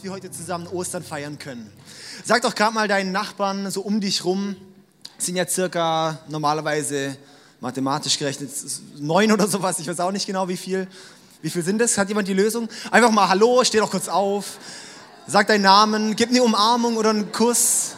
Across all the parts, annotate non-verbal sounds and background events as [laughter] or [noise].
dass wir heute zusammen Ostern feiern können. Sag doch gerade mal deinen Nachbarn so um dich rum, sind ja circa normalerweise mathematisch gerechnet neun oder sowas, ich weiß auch nicht genau wie viel. Wie viel sind das? Hat jemand die Lösung? Einfach mal Hallo, steh doch kurz auf, sag deinen Namen, gib eine Umarmung oder einen Kuss.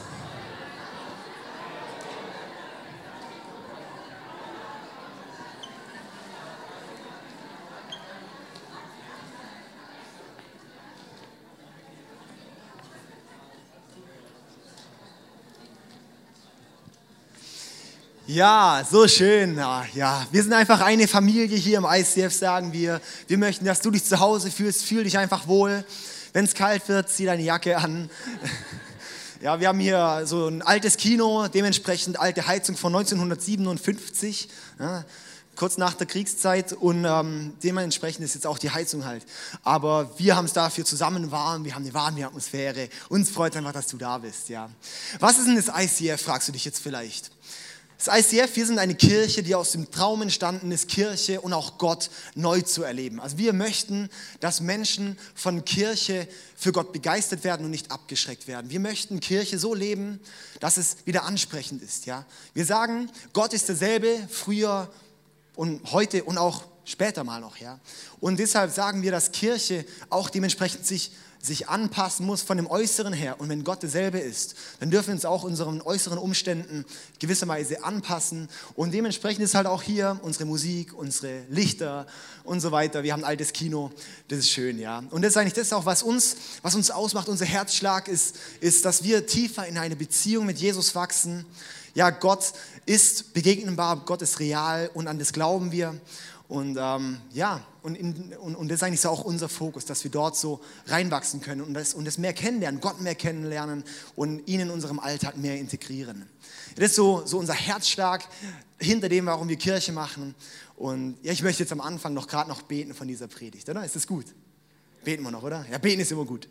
Ja, so schön. Ja, wir sind einfach eine Familie hier im ICF, sagen wir. Wir möchten, dass du dich zu Hause fühlst. Fühl dich einfach wohl. Wenn es kalt wird, zieh deine Jacke an. [laughs] Ja, wir haben hier so ein altes Kino, dementsprechend alte Heizung von 1957, ja, kurz nach der Kriegszeit und ähm, dementsprechend ist jetzt auch die Heizung halt. Aber wir haben es dafür zusammen warm, wir haben eine warme Atmosphäre. Uns freut einfach, dass du da bist. Ja. Was ist denn das ICF, fragst du dich jetzt vielleicht. Das ICF, wir sind eine Kirche, die aus dem Traum entstanden ist, Kirche und auch Gott neu zu erleben. Also wir möchten, dass Menschen von Kirche für Gott begeistert werden und nicht abgeschreckt werden. Wir möchten Kirche so leben, dass es wieder ansprechend ist. Ja? Wir sagen, Gott ist derselbe, früher und heute und auch später mal noch. Ja? Und deshalb sagen wir, dass Kirche auch dementsprechend sich sich anpassen muss von dem Äußeren her. Und wenn Gott derselbe ist, dann dürfen wir uns auch unseren äußeren Umständen gewisserweise anpassen. Und dementsprechend ist halt auch hier unsere Musik, unsere Lichter und so weiter. Wir haben ein altes Kino, das ist schön, ja. Und das ist eigentlich das auch, was uns, was uns ausmacht, unser Herzschlag ist, ist, dass wir tiefer in eine Beziehung mit Jesus wachsen. Ja, Gott ist begegnbar, Gott ist real und an das glauben wir. Und ähm, ja, und, in, und, und, das ist eigentlich so auch unser Fokus, dass wir dort so reinwachsen können und das, und das mehr kennenlernen, Gott mehr kennenlernen und ihn in unserem Alltag mehr integrieren. Das ist so, so unser Herzschlag hinter dem, warum wir Kirche machen. Und ja, ich möchte jetzt am Anfang noch gerade noch beten von dieser Predigt, oder? Ist das gut? Beten wir noch, oder? Ja, beten ist immer gut.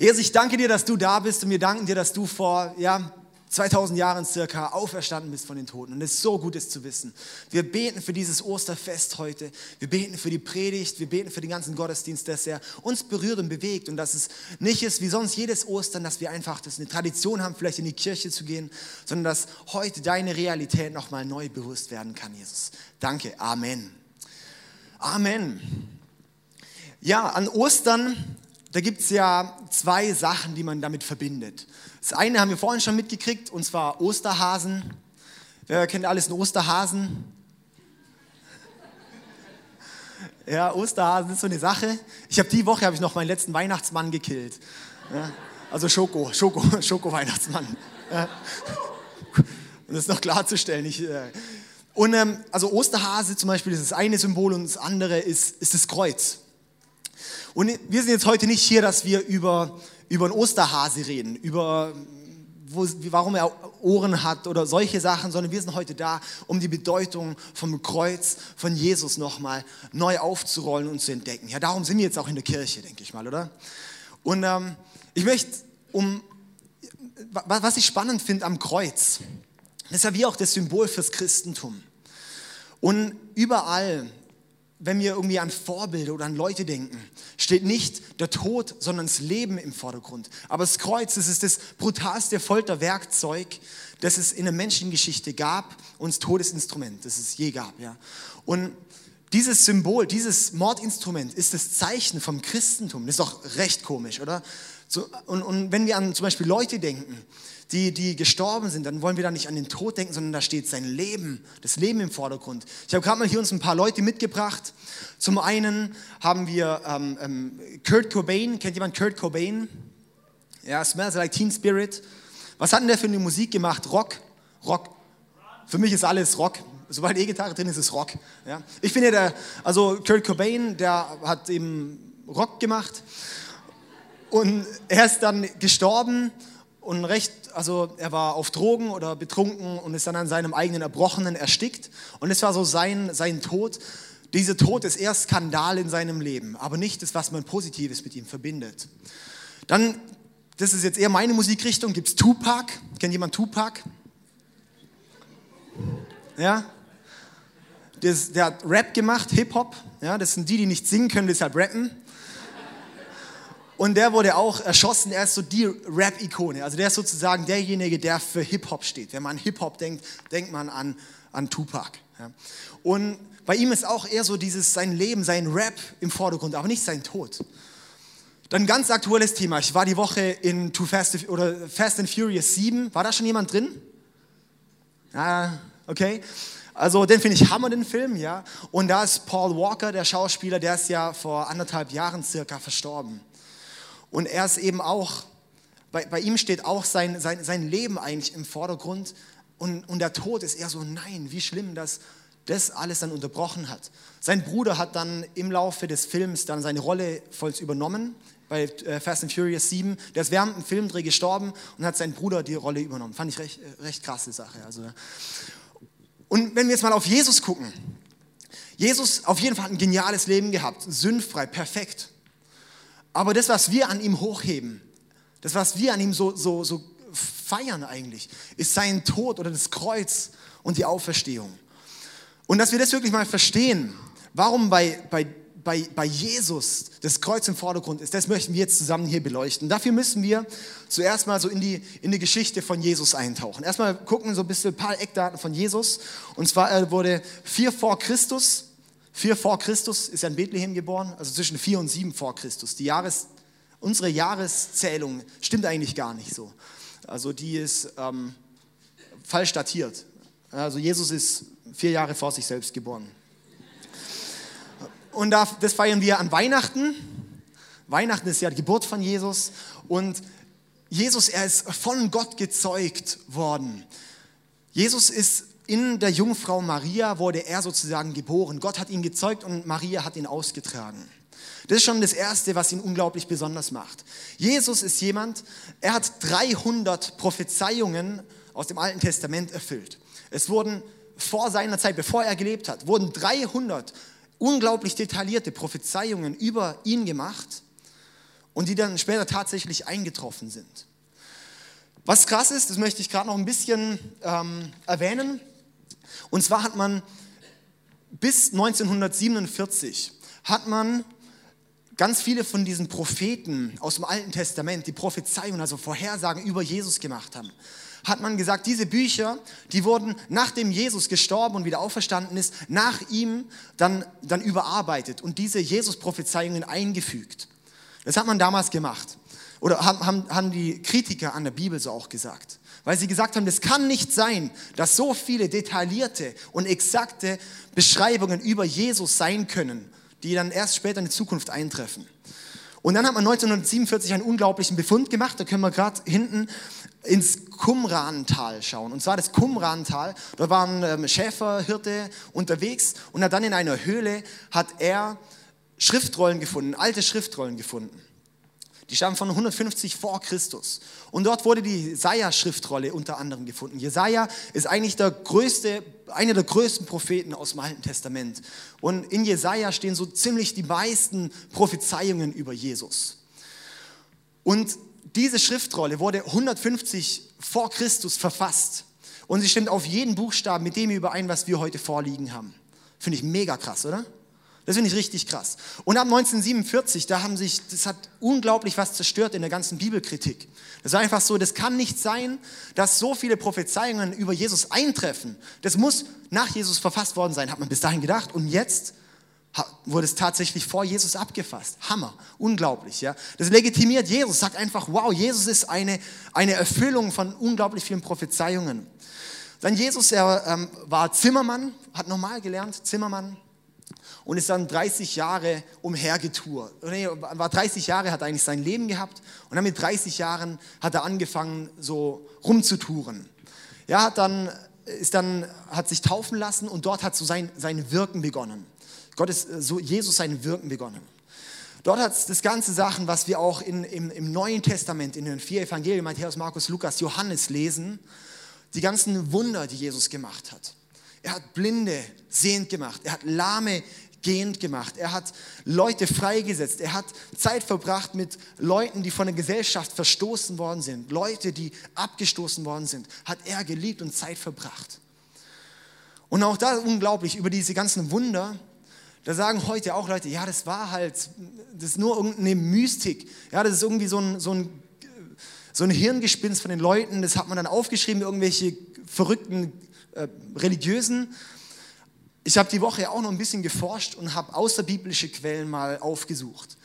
Jesus, ich danke dir, dass du da bist und wir danken dir, dass du vor ja, 2000 Jahren circa auferstanden bist von den Toten. Und es ist so gut, es zu wissen. Wir beten für dieses Osterfest heute. Wir beten für die Predigt. Wir beten für den ganzen Gottesdienst, dass er uns berührt und bewegt. Und dass es nicht ist wie sonst jedes Ostern, dass wir einfach das eine Tradition haben, vielleicht in die Kirche zu gehen, sondern dass heute deine Realität nochmal neu bewusst werden kann, Jesus. Danke. Amen. Amen. Ja, an Ostern, da gibt es ja zwei Sachen, die man damit verbindet. Das eine haben wir vorhin schon mitgekriegt, und zwar Osterhasen. Wer kennt alles einen Osterhasen? Ja, Osterhasen ist so eine Sache. Ich habe die Woche habe ich noch meinen letzten Weihnachtsmann gekillt. Ja, also Schoko, Schoko, [laughs] Schoko-Weihnachtsmann. Ja. [laughs] Um das noch klarzustellen. Ich, äh, und ähm, also Osterhase zum Beispiel ist das eine Symbol und das andere ist, ist das Kreuz. Und wir sind jetzt heute nicht hier, dass wir über über einen Osterhase reden, über wo, warum er Ohren hat oder solche Sachen, sondern wir sind heute da, um die Bedeutung vom Kreuz von Jesus nochmal neu aufzurollen und zu entdecken. Ja, darum sind wir jetzt auch in der Kirche, denke ich mal, oder? Und ähm, ich möchte, um, was ich spannend finde am Kreuz, das ist ja wie auch das Symbol fürs Christentum. Und überall wenn wir irgendwie an Vorbilder oder an Leute denken, steht nicht der Tod, sondern das Leben im Vordergrund. Aber das Kreuz, das ist das brutalste Folterwerkzeug, das es in der Menschengeschichte gab und das Todesinstrument, das es je gab. Ja. Und dieses Symbol, dieses Mordinstrument ist das Zeichen vom Christentum. Das ist doch recht komisch, oder? So, und, und wenn wir an zum Beispiel Leute denken, die, die gestorben sind, dann wollen wir da nicht an den Tod denken, sondern da steht sein Leben, das Leben im Vordergrund. Ich habe gerade mal hier uns ein paar Leute mitgebracht. Zum einen haben wir ähm, ähm, Kurt Cobain. Kennt jemand Kurt Cobain? Ja, Smells Like Teen Spirit. Was hat denn der für eine Musik gemacht? Rock? Rock. Für mich ist alles Rock. Sobald E-Gitarre drin ist, ist Rock. Ja. Ich finde, der, also Kurt Cobain, der hat eben Rock gemacht. Und er ist dann gestorben und recht, also er war auf Drogen oder betrunken und ist dann an seinem eigenen Erbrochenen erstickt. Und es war so sein, sein Tod. Dieser Tod ist eher Skandal in seinem Leben, aber nicht das, was man Positives mit ihm verbindet. Dann, das ist jetzt eher meine Musikrichtung, gibt es Tupac. Kennt jemand Tupac? Ja? Der hat Rap gemacht, Hip-Hop. Ja, das sind die, die nicht singen können, deshalb rappen. Und der wurde auch erschossen. Er ist so die Rap-Ikone. Also der ist sozusagen derjenige, der für Hip-Hop steht. Wenn man an Hip-Hop denkt, denkt man an, an Tupac. Ja. Und bei ihm ist auch eher so dieses, sein Leben, sein Rap im Vordergrund, aber nicht sein Tod. Dann ganz aktuelles Thema. Ich war die Woche in Too Fast, oder Fast and Furious 7. War da schon jemand drin? Ah, okay. Also den finde ich Hammer, den Film, ja. Und da ist Paul Walker, der Schauspieler, der ist ja vor anderthalb Jahren circa verstorben. Und er ist eben auch, bei, bei ihm steht auch sein, sein, sein Leben eigentlich im Vordergrund. Und, und der Tod ist eher so, nein, wie schlimm, dass das alles dann unterbrochen hat. Sein Bruder hat dann im Laufe des Films dann seine Rolle voll übernommen bei äh, Fast and Furious 7. Der ist während dem Filmdreh gestorben und hat sein Bruder die Rolle übernommen. Fand ich recht, äh, recht krasse Sache. Also. Und wenn wir jetzt mal auf Jesus gucken. Jesus auf jeden Fall hat ein geniales Leben gehabt, sündfrei, perfekt. Aber das, was wir an ihm hochheben, das, was wir an ihm so, so, so feiern eigentlich, ist sein Tod oder das Kreuz und die Auferstehung. Und dass wir das wirklich mal verstehen, warum bei, bei, bei, bei Jesus das Kreuz im Vordergrund ist, das möchten wir jetzt zusammen hier beleuchten. Dafür müssen wir zuerst mal so in die, in die Geschichte von Jesus eintauchen. Erstmal gucken so ein bisschen ein paar Eckdaten von Jesus. Und zwar er wurde vier vor Christus Vier vor Christus ist er in Bethlehem geboren, also zwischen vier und sieben vor Christus. Die Jahres, unsere Jahreszählung stimmt eigentlich gar nicht so. Also die ist ähm, falsch datiert. Also Jesus ist vier Jahre vor sich selbst geboren. Und das feiern wir an Weihnachten. Weihnachten ist ja die Geburt von Jesus. Und Jesus, er ist von Gott gezeugt worden. Jesus ist in der Jungfrau Maria wurde er sozusagen geboren. Gott hat ihn gezeugt und Maria hat ihn ausgetragen. Das ist schon das Erste, was ihn unglaublich besonders macht. Jesus ist jemand, er hat 300 Prophezeiungen aus dem Alten Testament erfüllt. Es wurden vor seiner Zeit, bevor er gelebt hat, wurden 300 unglaublich detaillierte Prophezeiungen über ihn gemacht und die dann später tatsächlich eingetroffen sind. Was krass ist, das möchte ich gerade noch ein bisschen ähm, erwähnen. Und zwar hat man bis 1947 hat man ganz viele von diesen Propheten aus dem Alten Testament, die Prophezeiungen, also Vorhersagen über Jesus gemacht haben, hat man gesagt, diese Bücher, die wurden nachdem Jesus gestorben und wieder auferstanden ist, nach ihm dann, dann überarbeitet und diese Jesus-Prophezeiungen eingefügt. Das hat man damals gemacht. Oder haben, haben die Kritiker an der Bibel so auch gesagt weil sie gesagt haben, es kann nicht sein, dass so viele detaillierte und exakte Beschreibungen über Jesus sein können, die dann erst später in die Zukunft eintreffen. Und dann hat man 1947 einen unglaublichen Befund gemacht, da können wir gerade hinten ins Qumran-Tal schauen. Und zwar das Qumran-Tal, da waren ähm, Schäferhirte unterwegs und dann in einer Höhle hat er Schriftrollen gefunden, alte Schriftrollen gefunden. Die stammen von 150 vor Christus. Und dort wurde die Jesaja-Schriftrolle unter anderem gefunden. Jesaja ist eigentlich der größte, einer der größten Propheten aus dem Alten Testament. Und in Jesaja stehen so ziemlich die meisten Prophezeiungen über Jesus. Und diese Schriftrolle wurde 150 vor Christus verfasst. Und sie stimmt auf jeden Buchstaben mit dem überein, was wir heute vorliegen haben. Finde ich mega krass, oder? Das finde ich richtig krass. Und ab 1947, da haben sich, das hat unglaublich was zerstört in der ganzen Bibelkritik. Das war einfach so, das kann nicht sein, dass so viele Prophezeiungen über Jesus eintreffen. Das muss nach Jesus verfasst worden sein, hat man bis dahin gedacht. Und jetzt wurde es tatsächlich vor Jesus abgefasst. Hammer, unglaublich. Ja? Das legitimiert Jesus, sagt einfach, wow, Jesus ist eine, eine Erfüllung von unglaublich vielen Prophezeiungen. Dann Jesus, er ähm, war Zimmermann, hat normal gelernt, Zimmermann, und ist dann 30 Jahre umhergetourt. Nee, war 30 Jahre, hat eigentlich sein Leben gehabt und dann mit 30 Jahren hat er angefangen, so rumzutouren. Ja, hat dann, ist dann, hat sich taufen lassen und dort hat so sein, sein Wirken begonnen. Gott ist, so Jesus sein Wirken begonnen. Dort hat das ganze Sachen, was wir auch in, im, im Neuen Testament, in den vier Evangelien, Matthäus, Markus, Lukas, Johannes lesen, die ganzen Wunder, die Jesus gemacht hat. Er hat Blinde sehend gemacht. Er hat Lahme gehend gemacht. Er hat Leute freigesetzt. Er hat Zeit verbracht mit Leuten, die von der Gesellschaft verstoßen worden sind. Leute, die abgestoßen worden sind. Hat er geliebt und Zeit verbracht. Und auch da unglaublich über diese ganzen Wunder. da sagen heute auch Leute, ja, das war halt, das ist nur irgendeine Mystik. Ja, das ist irgendwie so ein, so ein, so ein Hirngespinst von den Leuten. Das hat man dann aufgeschrieben, irgendwelche verrückten äh, Religiösen. Ich habe die Woche auch noch ein bisschen geforscht und habe außerbiblische Quellen mal aufgesucht.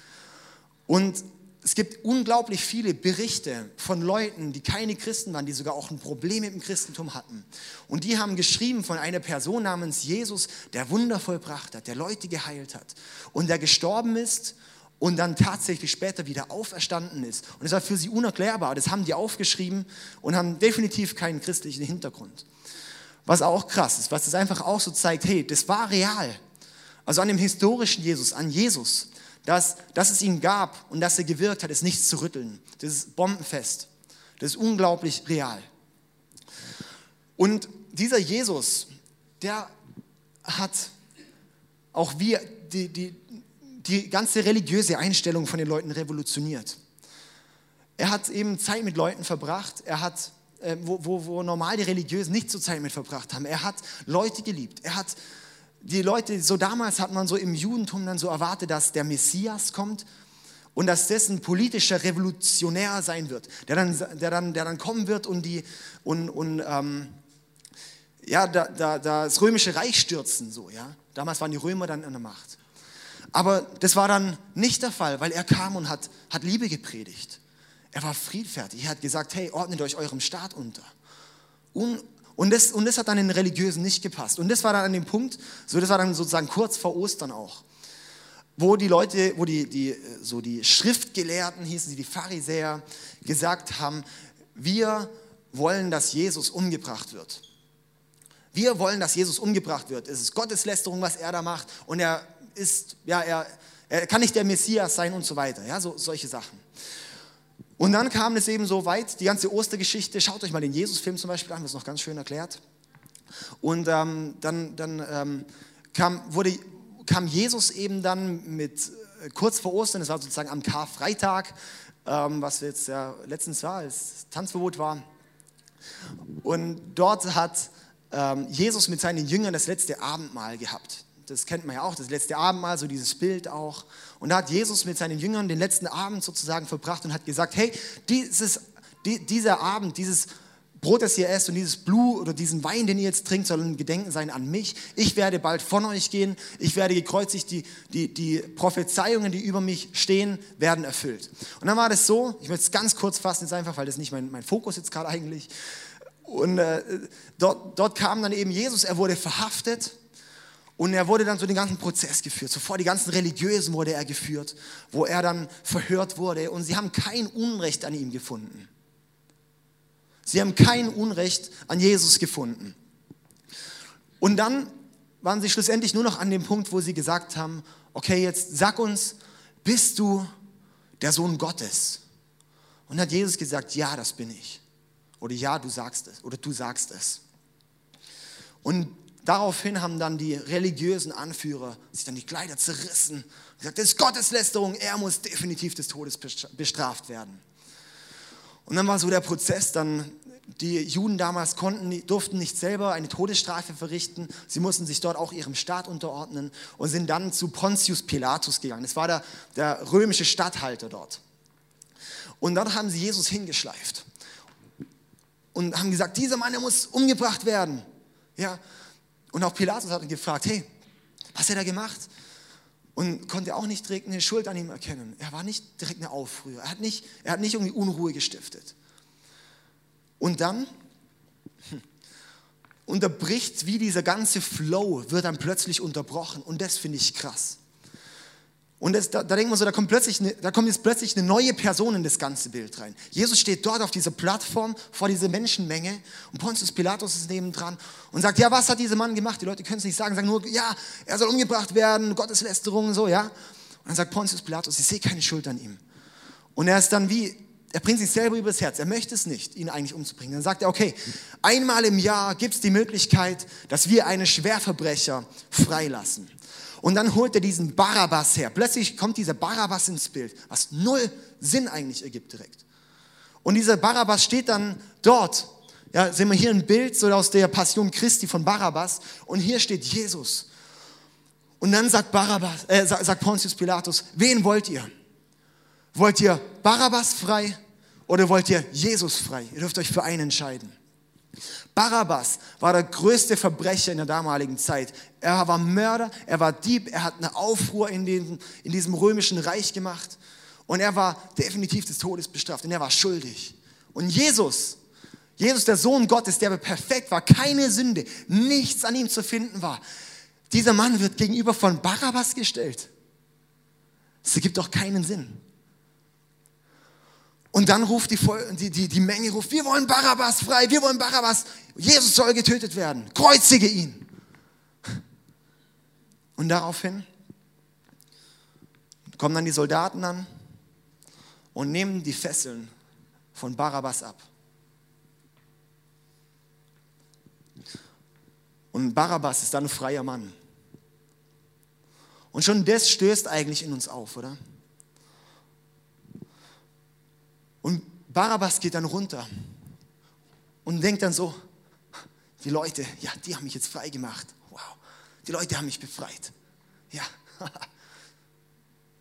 Und es gibt unglaublich viele Berichte von Leuten, die keine Christen waren, die sogar auch ein Problem mit dem Christentum hatten. Und die haben geschrieben von einer Person namens Jesus, der Wunder vollbracht hat, der Leute geheilt hat und der gestorben ist und dann tatsächlich später wieder auferstanden ist. Und das war für sie unerklärbar. Das haben die aufgeschrieben und haben definitiv keinen christlichen Hintergrund. Was auch krass ist, was das einfach auch so zeigt, hey, das war real. Also an dem historischen Jesus, an Jesus dass, dass es ihn gab und dass er gewirkt hat, ist nichts zu rütteln. Das ist bombenfest. Das ist unglaublich real. Und dieser Jesus, der hat auch wie die, die, die ganze religiöse Einstellung von den Leuten revolutioniert. Er hat eben Zeit mit Leuten verbracht, er hat, wo, wo, wo normal die Religiösen nicht so Zeit mit verbracht haben. Er hat Leute geliebt, er hat die Leute, so damals hat man so im Judentum dann so erwartet, dass der Messias kommt und dass dessen politischer Revolutionär sein wird, der dann, der dann, der dann kommen wird und, die, und, und ähm, ja, da, da, das römische Reich stürzen. So, ja? Damals waren die Römer dann an der Macht. Aber das war dann nicht der Fall, weil er kam und hat, hat Liebe gepredigt. Er war friedfertig. Er hat gesagt, hey, ordnet euch eurem Staat unter. Un, und das, und das hat dann den Religiösen nicht gepasst. Und das war dann an dem Punkt, so das war dann sozusagen kurz vor Ostern auch, wo die Leute, wo die, die, so die Schriftgelehrten hießen sie, die Pharisäer, gesagt haben, wir wollen, dass Jesus umgebracht wird. Wir wollen, dass Jesus umgebracht wird. Es ist Gotteslästerung, was er da macht. Und er ist, ja, er, er kann nicht der Messias sein und so weiter. Ja, so, solche Sachen. Und dann kam es eben so weit, die ganze Ostergeschichte, schaut euch mal den Jesus-Film zum Beispiel an, das ist noch ganz schön erklärt. Und ähm, dann, dann ähm, kam, wurde, kam Jesus eben dann mit, äh, kurz vor Ostern, das war sozusagen am Karfreitag, ähm, was jetzt ja letztens war, als Tanzverbot war. Und dort hat ähm, Jesus mit seinen Jüngern das letzte Abendmahl gehabt das kennt man ja auch, das letzte Abendmahl, so dieses Bild auch. Und da hat Jesus mit seinen Jüngern den letzten Abend sozusagen verbracht und hat gesagt, hey, dieses, die, dieser Abend, dieses Brot, das ihr esst und dieses Blut oder diesen Wein, den ihr jetzt trinkt, soll ein Gedenken sein an mich. Ich werde bald von euch gehen. Ich werde gekreuzigt. Die, die, die Prophezeiungen, die über mich stehen, werden erfüllt. Und dann war das so, ich möchte es ganz kurz fassen jetzt einfach, weil das nicht mein, mein Fokus jetzt gerade eigentlich. Und äh, dort, dort kam dann eben Jesus, er wurde verhaftet und er wurde dann so den ganzen Prozess geführt. Zuvor die ganzen Religiösen wurde er geführt, wo er dann verhört wurde. Und sie haben kein Unrecht an ihm gefunden. Sie haben kein Unrecht an Jesus gefunden. Und dann waren sie schlussendlich nur noch an dem Punkt, wo sie gesagt haben, okay, jetzt sag uns, bist du der Sohn Gottes? Und hat Jesus gesagt, ja, das bin ich. Oder ja, du sagst es. Oder du sagst es. Und Daraufhin haben dann die religiösen Anführer sich dann die Kleider zerrissen und gesagt, das ist Gotteslästerung, er muss definitiv des Todes bestraft werden. Und dann war so der Prozess, dann die Juden damals konnten, durften nicht selber eine Todesstrafe verrichten. Sie mussten sich dort auch ihrem Staat unterordnen und sind dann zu Pontius Pilatus gegangen. Das war der, der römische Statthalter dort. Und dort haben sie Jesus hingeschleift und haben gesagt, dieser Mann, der muss umgebracht werden. Ja, und auch Pilatus hat ihn gefragt, hey, was hat er gemacht? Und konnte auch nicht direkt eine Schuld an ihm erkennen. Er war nicht direkt eine Aufrührer. Er hat nicht, er hat nicht irgendwie Unruhe gestiftet. Und dann hm, unterbricht, wie dieser ganze Flow wird dann plötzlich unterbrochen. Und das finde ich krass. Und das, da, da denkt man so, da kommt, plötzlich eine, da kommt jetzt plötzlich eine neue Person in das ganze Bild rein. Jesus steht dort auf dieser Plattform vor dieser Menschenmenge und Pontius Pilatus ist nebendran und sagt, ja, was hat dieser Mann gemacht? Die Leute können es nicht sagen, sagen nur, ja, er soll umgebracht werden, Gotteslästerung und so, ja. Und dann sagt Pontius Pilatus, ich sehe keine Schuld an ihm. Und er ist dann wie, er bringt sich selber übers Herz. Er möchte es nicht, ihn eigentlich umzubringen. Dann sagt er, okay, einmal im Jahr gibt es die Möglichkeit, dass wir einen Schwerverbrecher freilassen. Und dann holt er diesen Barabbas her. Plötzlich kommt dieser Barabbas ins Bild, was null Sinn eigentlich ergibt direkt. Und dieser Barabbas steht dann dort. Ja, sehen wir hier ein Bild so aus der Passion Christi von Barabbas. Und hier steht Jesus. Und dann sagt, Barabbas, äh, sagt Pontius Pilatus, wen wollt ihr? Wollt ihr Barabbas frei oder wollt ihr Jesus frei? Ihr dürft euch für einen entscheiden. Barabbas war der größte Verbrecher in der damaligen Zeit. Er war Mörder, er war Dieb, er hat eine Aufruhr in, den, in diesem römischen Reich gemacht und er war definitiv des Todes bestraft und er war schuldig. Und Jesus, Jesus, der Sohn Gottes, der perfekt war, keine Sünde, nichts an ihm zu finden war, dieser Mann wird gegenüber von Barabbas gestellt. Das ergibt doch keinen Sinn. Und dann ruft die, die, die, die Menge, ruft, wir wollen Barabbas frei, wir wollen Barabbas, Jesus soll getötet werden, kreuzige ihn. Und daraufhin kommen dann die Soldaten an und nehmen die Fesseln von Barabbas ab. Und Barabbas ist dann ein freier Mann. Und schon das stößt eigentlich in uns auf, oder? Und Barabbas geht dann runter und denkt dann so, die Leute, ja, die haben mich jetzt frei gemacht. Wow, die Leute haben mich befreit. Ja, [laughs]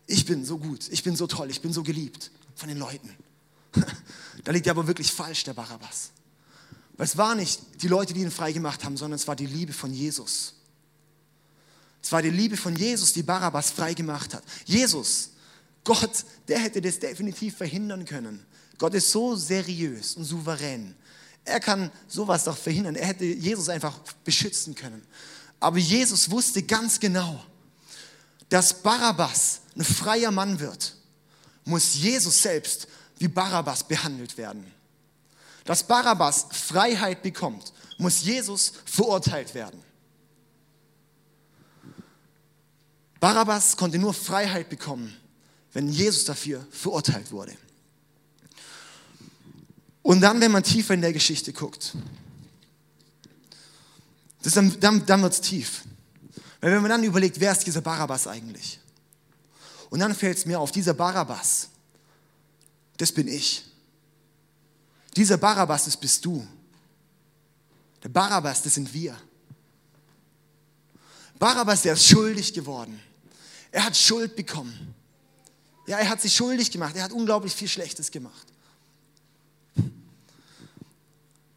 ich bin so gut, ich bin so toll, ich bin so geliebt von den Leuten. [laughs] Da liegt er aber wirklich falsch, der Barabbas. Weil es war nicht die Leute, die ihn frei gemacht haben, sondern es war die Liebe von Jesus. Es war die Liebe von Jesus, die Barabbas frei gemacht hat. Jesus, Gott, der hätte das definitiv verhindern können. Gott ist so seriös und souverän. Er kann sowas doch verhindern. Er hätte Jesus einfach beschützen können. Aber Jesus wusste ganz genau, dass Barabbas ein freier Mann wird, muss Jesus selbst wie Barabbas behandelt werden. Dass Barabbas Freiheit bekommt, muss Jesus verurteilt werden. Barabbas konnte nur Freiheit bekommen, wenn Jesus dafür verurteilt wurde. Und dann, wenn man tiefer in der Geschichte guckt, das dann, dann, dann wird es tief. Weil wenn man dann überlegt, wer ist dieser Barabbas eigentlich? Und dann fällt es mir auf, dieser Barabbas, das bin ich. Dieser Barabbas, das bist du. Der Barabbas, das sind wir. Barabbas, der ist schuldig geworden. Er hat Schuld bekommen. Ja, er hat sich schuldig gemacht. Er hat unglaublich viel Schlechtes gemacht.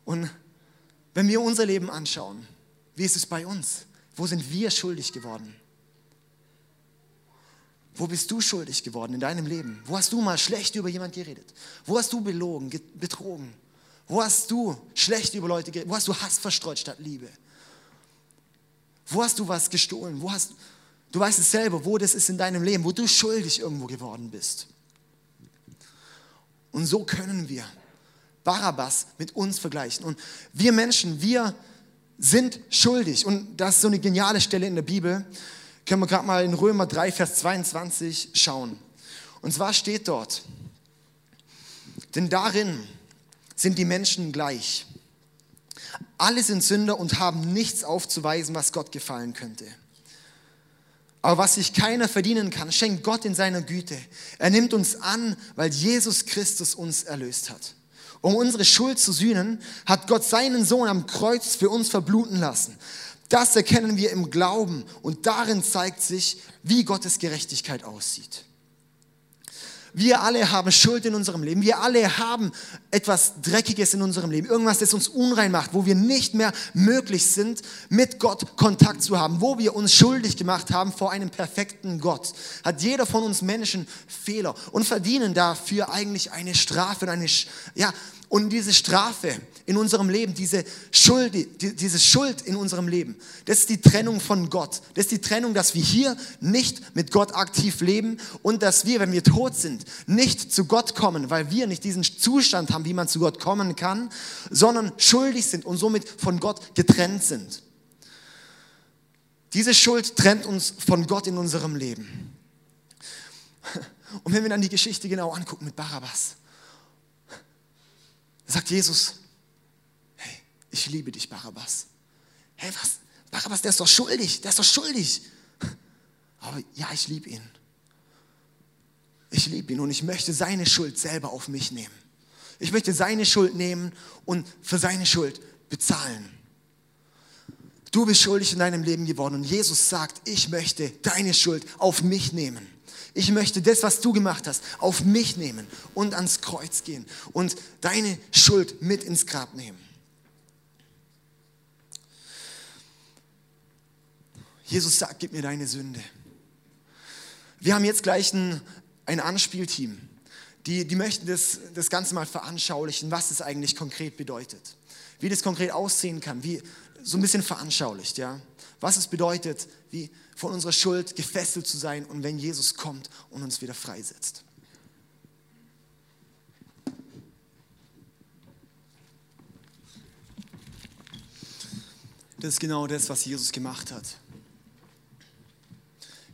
Und wenn wir unser Leben anschauen, wie ist es bei uns? Wo sind wir schuldig geworden? Wo bist du schuldig geworden in deinem Leben? Wo hast du mal schlecht über jemand geredet? Wo hast du belogen, betrogen? Wo hast du schlecht über Leute geredet? Wo hast du Hass verstreut statt Liebe? Wo hast du was gestohlen? Wo hast du weißt es selber, wo das ist in deinem Leben, wo du schuldig irgendwo geworden bist. Und so können wir Barabbas mit uns vergleichen. Und wir Menschen, wir sind schuldig. Und das ist so eine geniale Stelle in der Bibel. Können wir gerade mal in Römer 3, Vers 22 schauen. Und zwar steht dort, denn darin sind die Menschen gleich. Alle sind Sünder und haben nichts aufzuweisen, was Gott gefallen könnte. Aber was sich keiner verdienen kann, schenkt Gott in seiner Güte. Er nimmt uns an, weil Jesus Christus uns erlöst hat. Um unsere Schuld zu sühnen, hat Gott seinen Sohn am Kreuz für uns verbluten lassen. Das erkennen wir im Glauben und darin zeigt sich, wie Gottes Gerechtigkeit aussieht. Wir alle haben Schuld in unserem Leben. Wir alle haben etwas Dreckiges in unserem Leben. Irgendwas, das uns unrein macht, wo wir nicht mehr möglich sind, mit Gott Kontakt zu haben, wo wir uns schuldig gemacht haben vor einem perfekten Gott. Hat jeder von uns Menschen Fehler und verdienen dafür eigentlich eine Strafe und eine, ja, und diese Strafe in unserem Leben, diese Schuld, diese Schuld in unserem Leben, das ist die Trennung von Gott. Das ist die Trennung, dass wir hier nicht mit Gott aktiv leben und dass wir, wenn wir tot sind, nicht zu Gott kommen, weil wir nicht diesen Zustand haben, wie man zu Gott kommen kann, sondern schuldig sind und somit von Gott getrennt sind. Diese Schuld trennt uns von Gott in unserem Leben. Und wenn wir dann die Geschichte genau angucken mit Barabbas, sagt Jesus, hey, ich liebe dich, Barabbas. Hey, was? Barabbas, der ist doch schuldig, der ist doch schuldig. Aber ja, ich liebe ihn. Ich liebe ihn und ich möchte seine Schuld selber auf mich nehmen. Ich möchte seine Schuld nehmen und für seine Schuld bezahlen. Du bist schuldig in deinem Leben geworden und Jesus sagt, ich möchte deine Schuld auf mich nehmen. Ich möchte das, was du gemacht hast, auf mich nehmen und ans Kreuz gehen und deine Schuld mit ins Grab nehmen. Jesus sagt, gib mir deine Sünde. Wir haben jetzt gleich ein, ein Anspielteam. Die, die möchten das, das Ganze mal veranschaulichen, was es eigentlich konkret bedeutet. Wie das konkret aussehen kann, wie so ein bisschen veranschaulicht, ja. Was es bedeutet, wie von unserer Schuld gefesselt zu sein und wenn Jesus kommt und uns wieder freisetzt. Das ist genau das, was Jesus gemacht hat.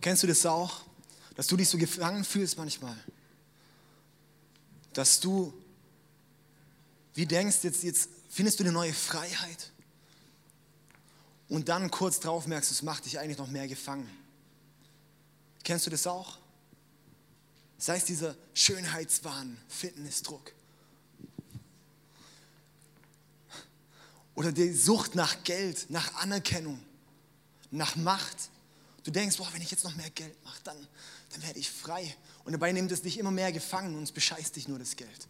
Kennst du das auch, dass du dich so gefangen fühlst manchmal? Dass du wie denkst, jetzt, jetzt findest du eine neue Freiheit und dann kurz drauf merkst, es macht dich eigentlich noch mehr gefangen. Kennst du das auch? Sei es dieser Schönheitswahn, Fitnessdruck. Oder die Sucht nach Geld, nach Anerkennung, nach Macht. Du denkst, boah, wenn ich jetzt noch mehr Geld mache, dann, dann werde ich frei. Und dabei nimmt es dich immer mehr gefangen und es bescheißt dich nur das Geld.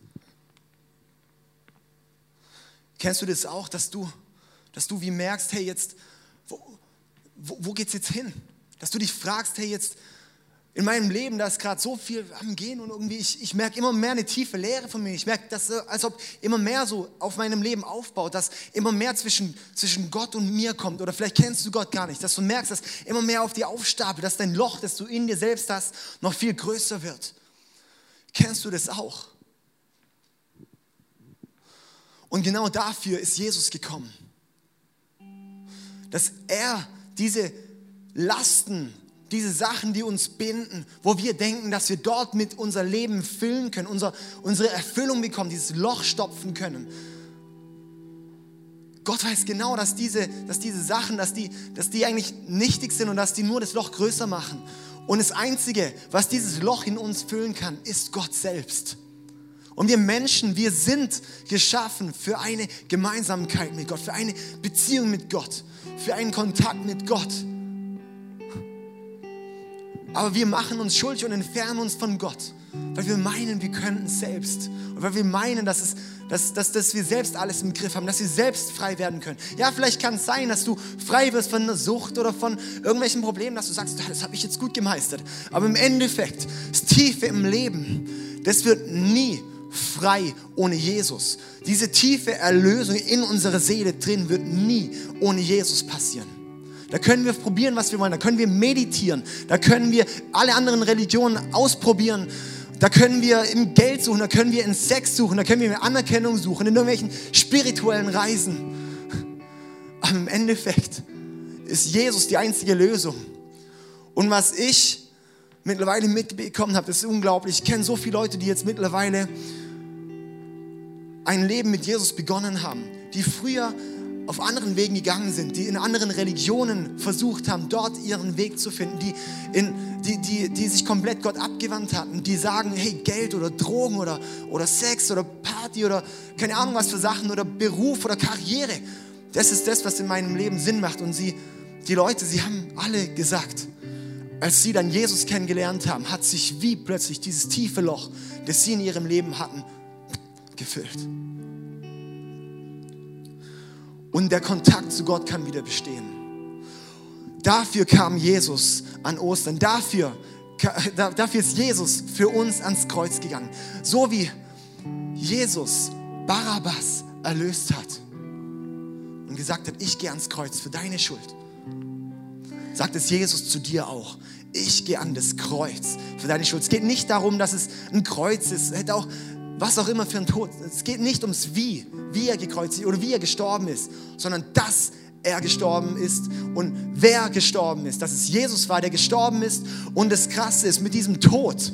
Kennst du das auch, dass du, dass du wie merkst, hey, jetzt, wo, wo, wo geht es jetzt hin? Dass du dich fragst, hey, jetzt in meinem Leben, da ist gerade so viel am Gehen und irgendwie, ich, ich merke immer mehr eine tiefe Leere von mir. Ich merke, dass, als ob immer mehr so auf meinem Leben aufbaut, dass immer mehr zwischen, zwischen Gott und mir kommt. Oder vielleicht kennst du Gott gar nicht, dass du merkst, dass immer mehr auf dir aufstapelt, dass dein Loch, das du in dir selbst hast, noch viel größer wird. Kennst du das auch? Und genau dafür ist Jesus gekommen. Dass er diese Lasten, diese Sachen, die uns binden, wo wir denken, dass wir dort mit unser Leben füllen können, unser, unsere Erfüllung bekommen, dieses Loch stopfen können. Gott weiß genau, dass diese, dass diese Sachen, dass die, dass die eigentlich nichtig sind und dass die nur das Loch größer machen. Und das Einzige, was dieses Loch in uns füllen kann, ist Gott selbst. Und wir Menschen, wir sind geschaffen für eine Gemeinsamkeit mit Gott, für eine Beziehung mit Gott, für einen Kontakt mit Gott. Aber wir machen uns schuldig und entfernen uns von Gott, weil wir meinen, wir könnten selbst. Und weil wir meinen, dass, es, dass, dass, dass wir selbst alles im Griff haben, dass wir selbst frei werden können. Ja, vielleicht kann es sein, dass du frei wirst von einer Sucht oder von irgendwelchen Problemen, dass du sagst, das habe ich jetzt gut gemeistert. Aber im Endeffekt, das Tiefe im Leben, das wird nie frei ohne Jesus. Diese tiefe Erlösung in unserer Seele drin wird nie ohne Jesus passieren. Da können wir probieren, was wir wollen. Da können wir meditieren. Da können wir alle anderen Religionen ausprobieren. Da können wir im Geld suchen. Da können wir in Sex suchen. Da können wir in Anerkennung suchen. In irgendwelchen spirituellen Reisen. Aber im Endeffekt ist Jesus die einzige Lösung. Und was ich mittlerweile mitbekommen habe, ist unglaublich. Ich kenne so viele Leute, die jetzt mittlerweile ein Leben mit Jesus begonnen haben, die früher auf anderen Wegen gegangen sind, die in anderen Religionen versucht haben, dort ihren Weg zu finden, die, in, die, die, die sich komplett Gott abgewandt hatten, die sagen, hey, Geld oder Drogen oder, oder Sex oder Party oder keine Ahnung was für Sachen oder Beruf oder Karriere, das ist das, was in meinem Leben Sinn macht. Und sie, die Leute, sie haben alle gesagt, als sie dann Jesus kennengelernt haben, hat sich wie plötzlich dieses tiefe Loch, das sie in ihrem Leben hatten, gefüllt. Und der Kontakt zu Gott kann wieder bestehen. Dafür kam Jesus an Ostern. Dafür, dafür ist Jesus für uns ans Kreuz gegangen. So wie Jesus Barabbas erlöst hat und gesagt hat, ich gehe ans Kreuz für deine Schuld. Sagt es Jesus zu dir auch. Ich gehe an das Kreuz für deine Schuld. Es geht nicht darum, dass es ein Kreuz ist. Es hätte auch was auch immer für ein Tod. Es geht nicht ums Wie, wie er gekreuzigt oder wie er gestorben ist, sondern dass er gestorben ist und wer gestorben ist. Dass es Jesus war, der gestorben ist. Und das Krasse ist, mit diesem Tod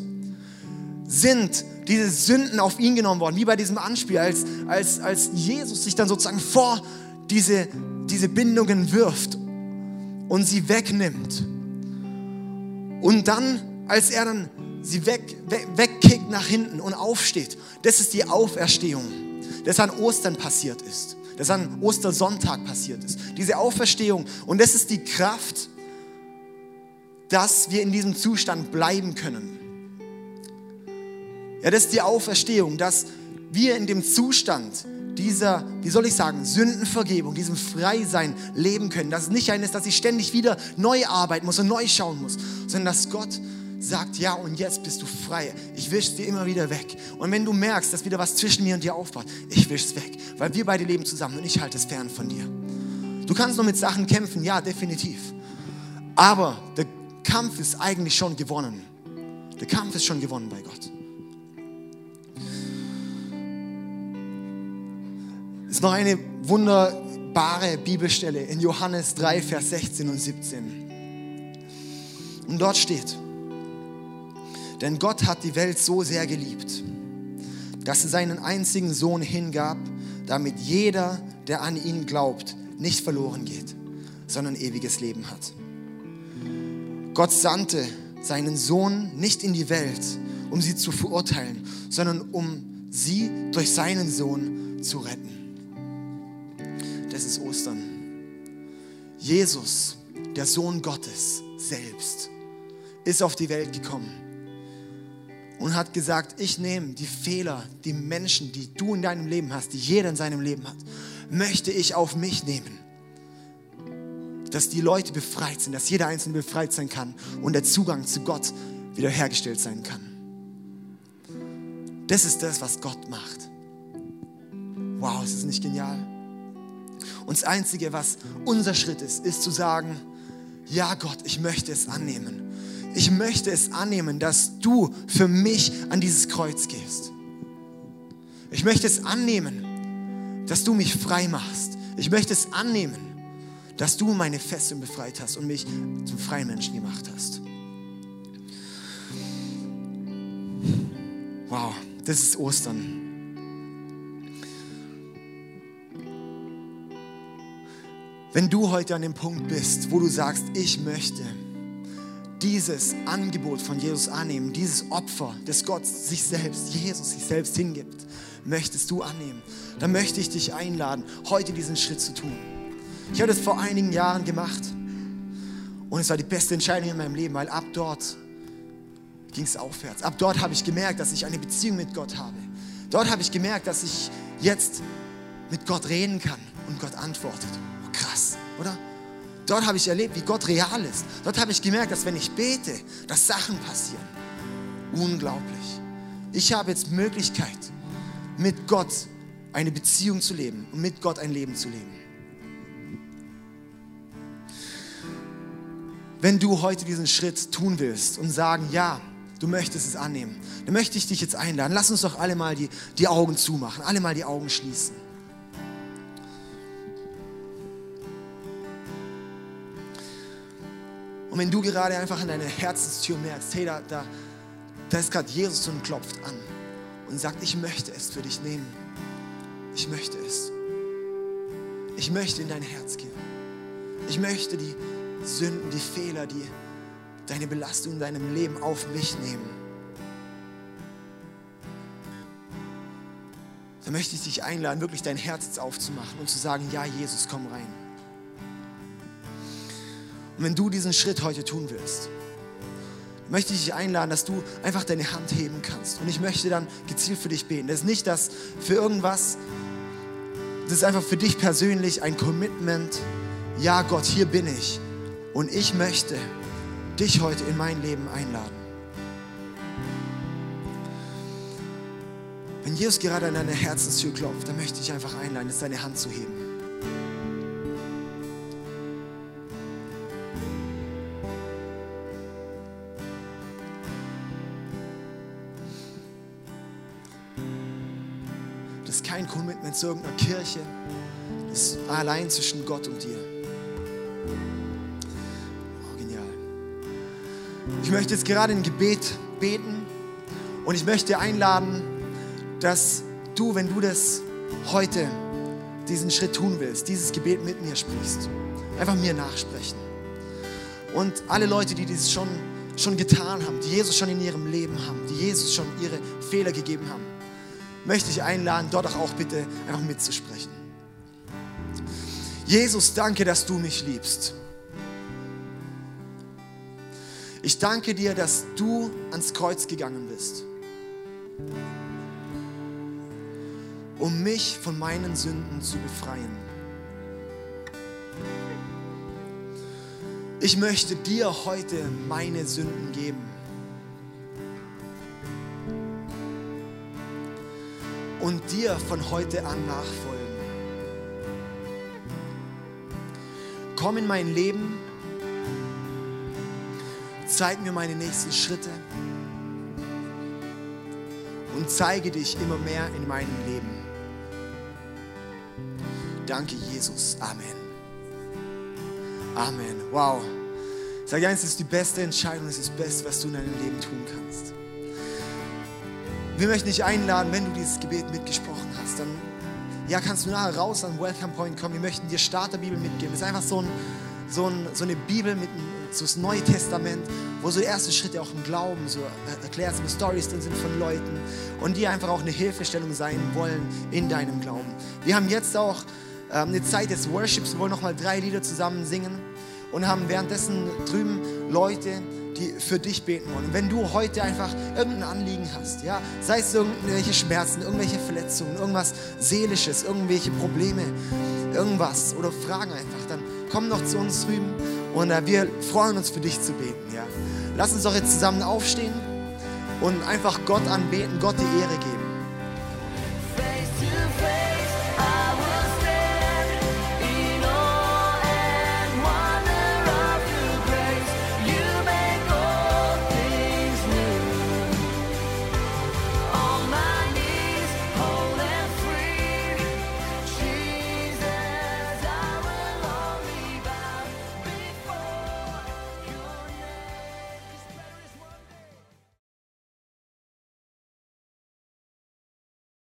sind diese Sünden auf ihn genommen worden, wie bei diesem Anspiel, als, als, als Jesus sich dann sozusagen vor diese, diese Bindungen wirft und sie wegnimmt. Und dann, als er dann sie weg, weg, wegkickt nach hinten und aufsteht. Das ist die Auferstehung, das an Ostern passiert ist. das an Ostersonntag passiert ist. Diese Auferstehung. Und das ist die Kraft, dass wir in diesem Zustand bleiben können. Ja, das ist die Auferstehung, dass wir in dem Zustand dieser, wie soll ich sagen, Sündenvergebung, diesem Freisein leben können. Dass es nicht ein ist, dass ich ständig wieder neu arbeiten muss und neu schauen muss, sondern dass Gott sagt, ja, und jetzt bist du frei. Ich wische es dir immer wieder weg. Und wenn du merkst, dass wieder was zwischen mir und dir aufbaut, ich wische es weg, weil wir beide leben zusammen und ich halte es fern von dir. Du kannst noch mit Sachen kämpfen, ja, definitiv. Aber der Kampf ist eigentlich schon gewonnen. Der Kampf ist schon gewonnen bei Gott. ist noch eine wunderbare Bibelstelle in Johannes 3, Vers 16 und 17. Und dort steht, denn Gott hat die Welt so sehr geliebt, dass er seinen einzigen Sohn hingab, damit jeder, der an ihn glaubt, nicht verloren geht, sondern ewiges Leben hat. Gott sandte seinen Sohn nicht in die Welt, um sie zu verurteilen, sondern um sie durch seinen Sohn zu retten das ist Ostern. Jesus, der Sohn Gottes selbst, ist auf die Welt gekommen und hat gesagt, ich nehme die Fehler, die Menschen, die du in deinem Leben hast, die jeder in seinem Leben hat, möchte ich auf mich nehmen. Dass die Leute befreit sind, dass jeder Einzelne befreit sein kann und der Zugang zu Gott wiederhergestellt sein kann. Das ist das, was Gott macht. Wow, ist das nicht genial? Und das Einzige, was unser Schritt ist, ist zu sagen, ja Gott, ich möchte es annehmen. Ich möchte es annehmen, dass du für mich an dieses Kreuz gehst. Ich möchte es annehmen, dass du mich frei machst. Ich möchte es annehmen, dass du meine Fesseln befreit hast und mich zum freien Menschen gemacht hast. Wow, das ist Ostern. Wenn du heute an dem Punkt bist, wo du sagst, ich möchte dieses Angebot von Jesus annehmen, dieses Opfer, das Gott sich selbst, Jesus sich selbst hingibt, möchtest du annehmen, dann möchte ich dich einladen, heute diesen Schritt zu tun. Ich habe das vor einigen Jahren gemacht und es war die beste Entscheidung in meinem Leben, weil ab dort ging es aufwärts. Ab dort habe ich gemerkt, dass ich eine Beziehung mit Gott habe. Dort habe ich gemerkt, dass ich jetzt mit Gott reden kann und Gott antwortet krass, oder? Dort habe ich erlebt, wie Gott real ist. Dort habe ich gemerkt, dass wenn ich bete, dass Sachen passieren. Unglaublich. Ich habe jetzt Möglichkeit, mit Gott eine Beziehung zu leben und mit Gott ein Leben zu leben. Wenn du heute diesen Schritt tun willst und sagen, ja, du möchtest es annehmen, dann möchte ich dich jetzt einladen. Lass uns doch alle mal die, die Augen zumachen, alle mal die Augen schließen. Und wenn du gerade einfach an deiner Herzenstür merkst, hey, da, da, da ist gerade Jesus und klopft an und sagt, ich möchte es für dich nehmen. Ich möchte es. Ich möchte in dein Herz gehen. Ich möchte die Sünden, die Fehler, die deine Belastung in deinem Leben auf mich nehmen. Dann möchte ich dich einladen, wirklich dein Herz jetzt aufzumachen und zu sagen, ja, Jesus, komm rein. Und wenn du diesen Schritt heute tun willst, möchte ich dich einladen, dass du einfach deine Hand heben kannst. Und ich möchte dann gezielt für dich beten. Das ist nicht das für irgendwas, das ist einfach für dich persönlich ein Commitment. Ja, Gott, hier bin ich. Und ich möchte dich heute in mein Leben einladen. Wenn Jesus gerade an deine Herzenstür klopft, dann möchte ich einfach einladen, jetzt deine Hand zu heben. Zu irgendeiner Kirche. Das ist allein zwischen Gott und dir. Oh, genial. Ich möchte jetzt gerade ein Gebet beten und ich möchte einladen, dass du, wenn du das heute, diesen Schritt tun willst, dieses Gebet mit mir sprichst, einfach mir nachsprechen. Und alle Leute, die dies schon, schon getan haben, die Jesus schon in ihrem Leben haben, die Jesus schon ihre Fehler gegeben haben, möchte ich einladen, dort auch bitte einfach mitzusprechen. Jesus, danke, dass du mich liebst. Ich danke dir, dass du ans Kreuz gegangen bist, um mich von meinen Sünden zu befreien. Ich möchte dir heute meine Sünden geben. Und dir von heute an nachfolgen. Komm in mein Leben zeig mir meine nächsten Schritte und zeige dich immer mehr in meinem Leben. Danke, Jesus. Amen. Amen. Wow. Sag eins, es ist die beste Entscheidung, es ist das Beste, was du in deinem Leben tun kannst. Wir möchten dich einladen, wenn du dieses Gebet mitgesprochen hast, dann ja, kannst du nachher raus an Welcome Point kommen. Wir möchten dir Starterbibel mitgeben. Es ist einfach so, ein, so, ein, so eine Bibel mit so das Neue Testament, wo so erste Schritte auch im Glauben so erklärt sind, wo Stories drin sind von Leuten und die einfach auch eine Hilfestellung sein wollen in deinem Glauben. Wir haben jetzt auch ähm, eine Zeit des Worships, wo wir nochmal drei Lieder zusammen singen und haben währenddessen drüben Leute, die für dich beten wollen. Und wenn du heute einfach irgendein Anliegen hast, ja, sei es irgendwelche Schmerzen, irgendwelche Verletzungen, irgendwas Seelisches, irgendwelche Probleme, irgendwas oder Fragen einfach, dann komm noch zu uns drüben und äh, wir freuen uns für dich zu beten. Ja. Lass uns doch jetzt zusammen aufstehen und einfach Gott anbeten, Gott die Ehre geben.